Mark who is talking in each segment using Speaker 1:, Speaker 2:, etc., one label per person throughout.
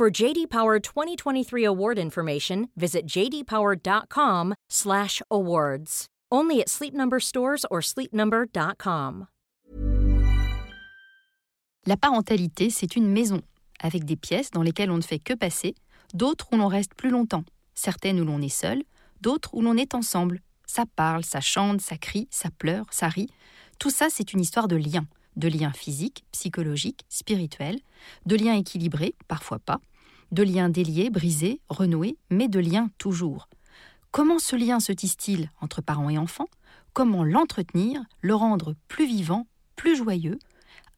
Speaker 1: For JD Power 2023 award information, visit jdpower.com/awards. Only at Sleep Number stores or sleepnumber.com.
Speaker 2: La parentalité, c'est une maison avec des pièces dans lesquelles on ne fait que passer, d'autres où l'on reste plus longtemps, certaines où l'on est seul, d'autres où l'on est ensemble. Ça parle, ça chante, ça crie, ça pleure, ça rit. Tout ça, c'est une histoire de lien de liens physiques, psychologiques, spirituels, de liens équilibrés, parfois pas, de liens déliés, brisés, renoués, mais de liens toujours. Comment ce lien se tisse-t-il entre parents et enfants? Comment l'entretenir, le rendre plus vivant, plus joyeux?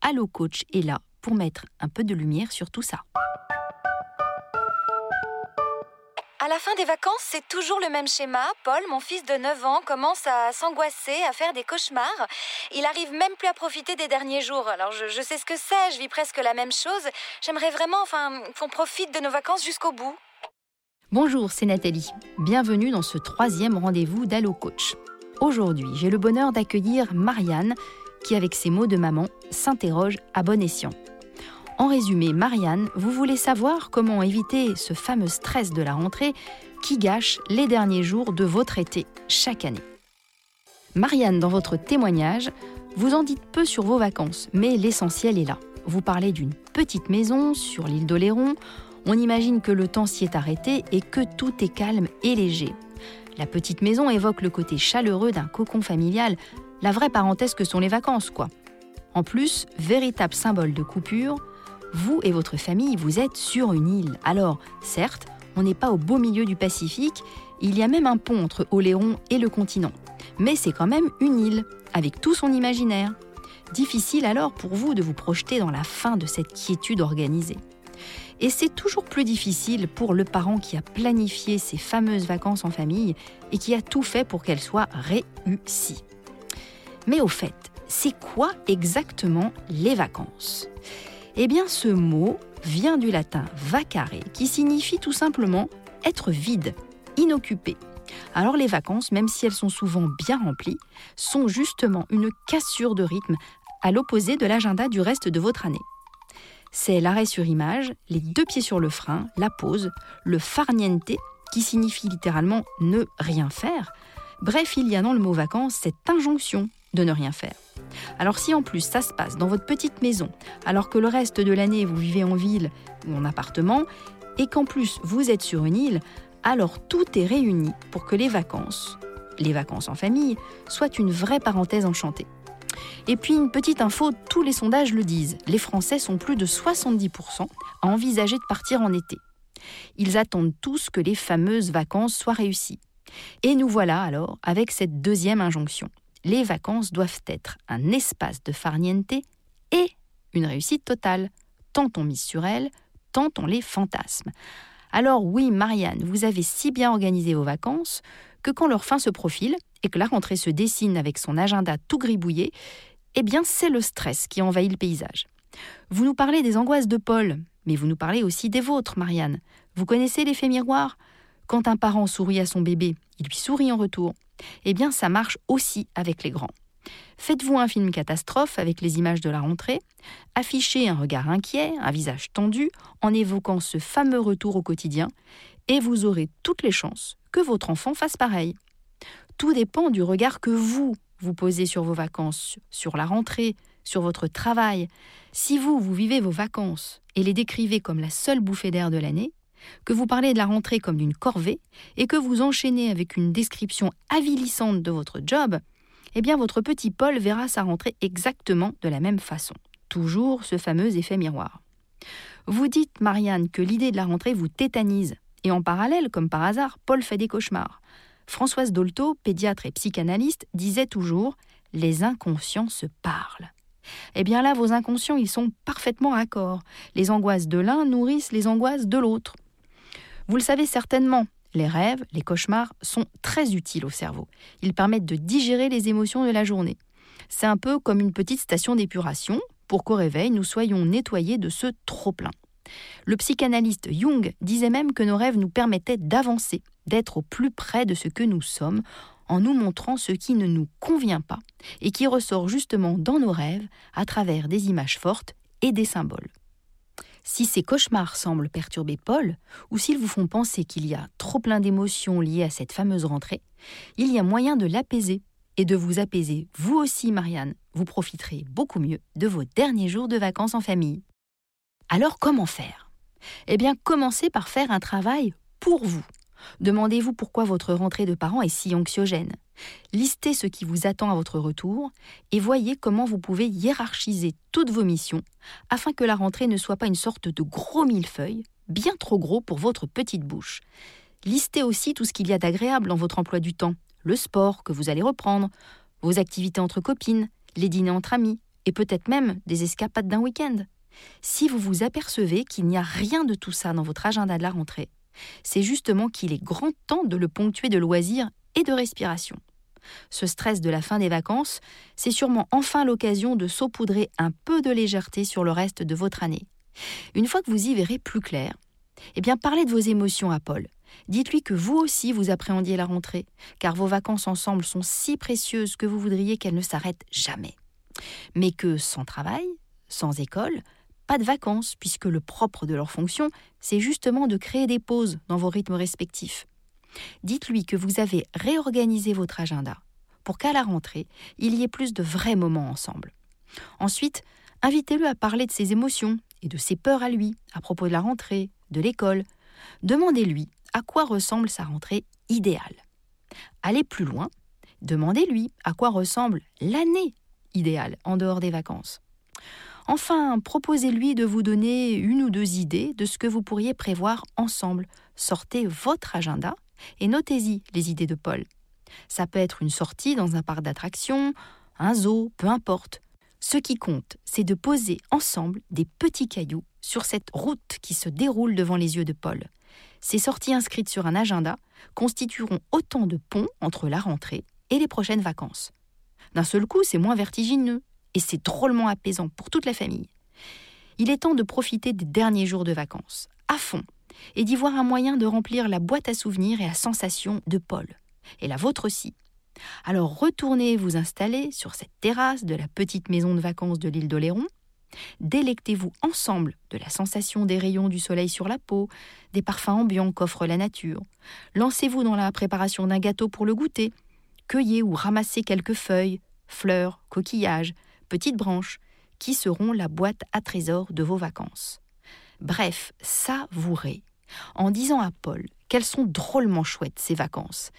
Speaker 2: Allo Coach est là pour mettre un peu de lumière sur tout ça.
Speaker 3: À la fin des vacances, c'est toujours le même schéma. Paul, mon fils de 9 ans, commence à s'angoisser, à faire des cauchemars. Il arrive même plus à profiter des derniers jours. Alors je, sais ce que c'est, je vis presque la même chose. J'aimerais vraiment enfin qu'on profite de nos vacances jusqu'au bout.
Speaker 2: Bonjour, c'est Nathalie. Bienvenue dans ce troisième rendez-vous d'Allo Coach. Aujourd'hui, j'ai le bonheur d'accueillir Marianne qui, avec ses mots de maman, s'interroge à bon escient. En résumé, Marianne, vous voulez savoir comment éviter ce fameux stress de la rentrée qui gâche les derniers jours de votre été chaque année. Marianne, dans votre témoignage, vous en dites peu sur vos vacances, mais l'essentiel est là. Vous parlez d'une petite maison sur l'île d'Oléron. On imagine que le temps s'y est arrêté et que tout est calme et léger. La petite maison évoque le côté chaleureux d'un cocon familial, la vraie parenthèse que sont les vacances, quoi. En plus, véritable symbole de coupure, vous et votre famille, vous êtes sur une île. Alors, certes, on n'est pas au beau milieu du Pacifique, il y a même un pont entre Oléron et le continent. Mais c'est quand même une île, avec tout son imaginaire. Difficile alors pour vous de vous projeter dans la fin de cette quiétude organisée. Et c'est toujours plus difficile pour le parent qui a planifié ses fameuses vacances en famille et qui a tout fait pour qu'elles soient réussies. Mais au fait, c'est quoi exactement les vacances? Eh bien, ce mot vient du latin vacare, qui signifie tout simplement être vide, inoccupé. Alors les vacances, même si elles sont souvent bien remplies, sont justement une cassure de rythme à l'opposé de l'agenda du reste de votre année. C'est l'arrêt sur image, les deux pieds sur le frein, la pause, le farniente, qui signifie littéralement ne rien faire. Bref, il y a dans le mot vacances cette injonction de ne rien faire. Alors si en plus ça se passe dans votre petite maison, alors que le reste de l'année vous vivez en ville ou en appartement, et qu'en plus vous êtes sur une île, alors tout est réuni pour que les vacances, les vacances en famille, soient une vraie parenthèse enchantée. Et puis une petite info, tous les sondages le disent, les Français sont plus de 70% à envisager de partir en été. Ils attendent tous que les fameuses vacances soient réussies. Et nous voilà alors avec cette deuxième injonction les vacances doivent être un espace de farniente et une réussite totale. Tant on mise sur elles, tant on les fantasme. Alors oui, Marianne, vous avez si bien organisé vos vacances que quand leur fin se profile et que la rentrée se dessine avec son agenda tout gribouillé, eh bien c'est le stress qui envahit le paysage. Vous nous parlez des angoisses de Paul, mais vous nous parlez aussi des vôtres, Marianne. Vous connaissez l'effet miroir? Quand un parent sourit à son bébé, il lui sourit en retour eh bien ça marche aussi avec les grands. Faites-vous un film catastrophe avec les images de la rentrée, affichez un regard inquiet, un visage tendu, en évoquant ce fameux retour au quotidien, et vous aurez toutes les chances que votre enfant fasse pareil. Tout dépend du regard que vous, vous posez sur vos vacances, sur la rentrée, sur votre travail. Si vous, vous vivez vos vacances et les décrivez comme la seule bouffée d'air de l'année, que vous parlez de la rentrée comme d'une corvée et que vous enchaînez avec une description avilissante de votre job, eh bien votre petit Paul verra sa rentrée exactement de la même façon. Toujours ce fameux effet miroir. Vous dites, Marianne, que l'idée de la rentrée vous tétanise, et en parallèle, comme par hasard, Paul fait des cauchemars. Françoise Dolto, pédiatre et psychanalyste, disait toujours Les inconscients se parlent. Eh bien là, vos inconscients, ils sont parfaitement accord. Les angoisses de l'un nourrissent les angoisses de l'autre. Vous le savez certainement, les rêves, les cauchemars sont très utiles au cerveau. Ils permettent de digérer les émotions de la journée. C'est un peu comme une petite station d'épuration pour qu'au réveil, nous soyons nettoyés de ce trop-plein. Le psychanalyste Jung disait même que nos rêves nous permettaient d'avancer, d'être au plus près de ce que nous sommes, en nous montrant ce qui ne nous convient pas et qui ressort justement dans nos rêves à travers des images fortes et des symboles. Si ces cauchemars semblent perturber Paul, ou s'ils vous font penser qu'il y a trop plein d'émotions liées à cette fameuse rentrée, il y a moyen de l'apaiser et de vous apaiser vous aussi, Marianne. Vous profiterez beaucoup mieux de vos derniers jours de vacances en famille. Alors comment faire? Eh bien, commencez par faire un travail pour vous. Demandez-vous pourquoi votre rentrée de parents est si anxiogène. Listez ce qui vous attend à votre retour et voyez comment vous pouvez hiérarchiser toutes vos missions afin que la rentrée ne soit pas une sorte de gros millefeuille, bien trop gros pour votre petite bouche. Listez aussi tout ce qu'il y a d'agréable dans votre emploi du temps, le sport que vous allez reprendre, vos activités entre copines, les dîners entre amis et peut-être même des escapades d'un week-end. Si vous vous apercevez qu'il n'y a rien de tout ça dans votre agenda de la rentrée, c'est justement qu'il est grand temps de le ponctuer de loisirs et de respiration. Ce stress de la fin des vacances, c'est sûrement enfin l'occasion de saupoudrer un peu de légèreté sur le reste de votre année. Une fois que vous y verrez plus clair, eh bien parlez de vos émotions à Paul. Dites-lui que vous aussi vous appréhendiez la rentrée, car vos vacances ensemble sont si précieuses que vous voudriez qu'elles ne s'arrêtent jamais. Mais que sans travail, sans école, pas de vacances, puisque le propre de leur fonction, c'est justement de créer des pauses dans vos rythmes respectifs. Dites-lui que vous avez réorganisé votre agenda pour qu'à la rentrée, il y ait plus de vrais moments ensemble. Ensuite, invitez-le à parler de ses émotions et de ses peurs à lui, à propos de la rentrée, de l'école. Demandez-lui à quoi ressemble sa rentrée idéale. Allez plus loin, demandez-lui à quoi ressemble l'année idéale en dehors des vacances. Enfin, proposez-lui de vous donner une ou deux idées de ce que vous pourriez prévoir ensemble. Sortez votre agenda et notez-y les idées de Paul. Ça peut être une sortie dans un parc d'attractions, un zoo, peu importe. Ce qui compte, c'est de poser ensemble des petits cailloux sur cette route qui se déroule devant les yeux de Paul. Ces sorties inscrites sur un agenda constitueront autant de ponts entre la rentrée et les prochaines vacances. D'un seul coup, c'est moins vertigineux et c'est drôlement apaisant pour toute la famille. Il est temps de profiter des derniers jours de vacances, à fond, et d'y voir un moyen de remplir la boîte à souvenirs et à sensations de Paul, et la vôtre aussi. Alors retournez vous installer sur cette terrasse de la petite maison de vacances de l'île d'Oléron. Délectez-vous ensemble de la sensation des rayons du soleil sur la peau, des parfums ambiants qu'offre la nature. Lancez-vous dans la préparation d'un gâteau pour le goûter. Cueillez ou ramassez quelques feuilles, fleurs, coquillages, petites branches, qui seront la boîte à trésors de vos vacances. Bref, savourez, en disant à Paul qu'elles sont drôlement chouettes ces vacances,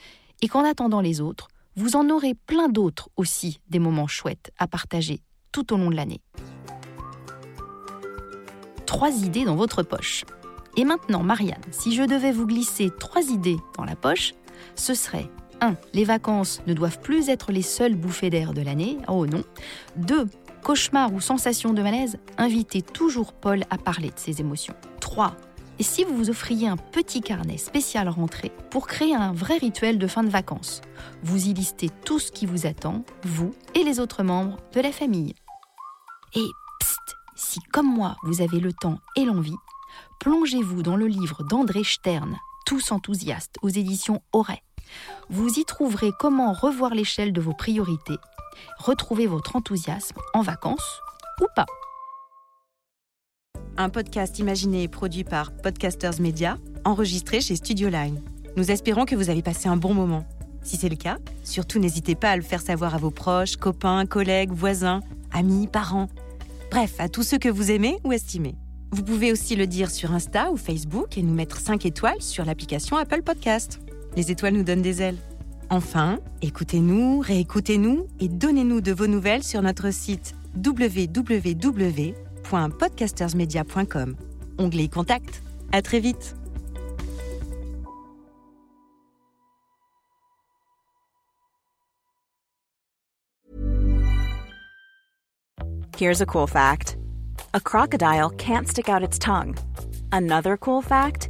Speaker 2: et qu'en attendant les autres, vous en aurez plein d'autres aussi des moments chouettes à partager tout au long de l'année. Trois idées dans votre poche. Et maintenant, Marianne, si je devais vous glisser trois idées dans la poche, ce serait 1. Les vacances ne doivent plus être les seules bouffées d'air de l'année. Oh non. 2. Cauchemar ou sensation de malaise, invitez toujours Paul à parler de ses émotions. 3. Et si vous vous offriez un petit carnet spécial rentrée pour créer un vrai rituel de fin de vacances Vous y listez tout ce qui vous attend, vous et les autres membres de la famille. Et psst, si comme moi vous avez le temps et l'envie, plongez-vous dans le livre d'André Stern, Tous enthousiastes, aux éditions Auray. Vous y trouverez comment revoir l'échelle de vos priorités, retrouver votre enthousiasme en vacances ou pas.
Speaker 4: Un podcast imaginé et produit par Podcasters Media, enregistré chez Studio Line. Nous espérons que vous avez passé un bon moment. Si c'est le cas, surtout n'hésitez pas à le faire savoir à vos proches, copains, collègues, voisins, amis, parents. Bref, à tous ceux que vous aimez ou estimez. Vous pouvez aussi le dire sur Insta ou Facebook et nous mettre 5 étoiles sur l'application Apple Podcast. Les étoiles nous donnent des ailes. Enfin, écoutez-nous, réécoutez-nous et donnez-nous de vos nouvelles sur notre site www.podcastersmedia.com. Onglet Contact. À très vite.
Speaker 5: Here's a cool fact. A crocodile can't stick out its tongue. Another cool fact,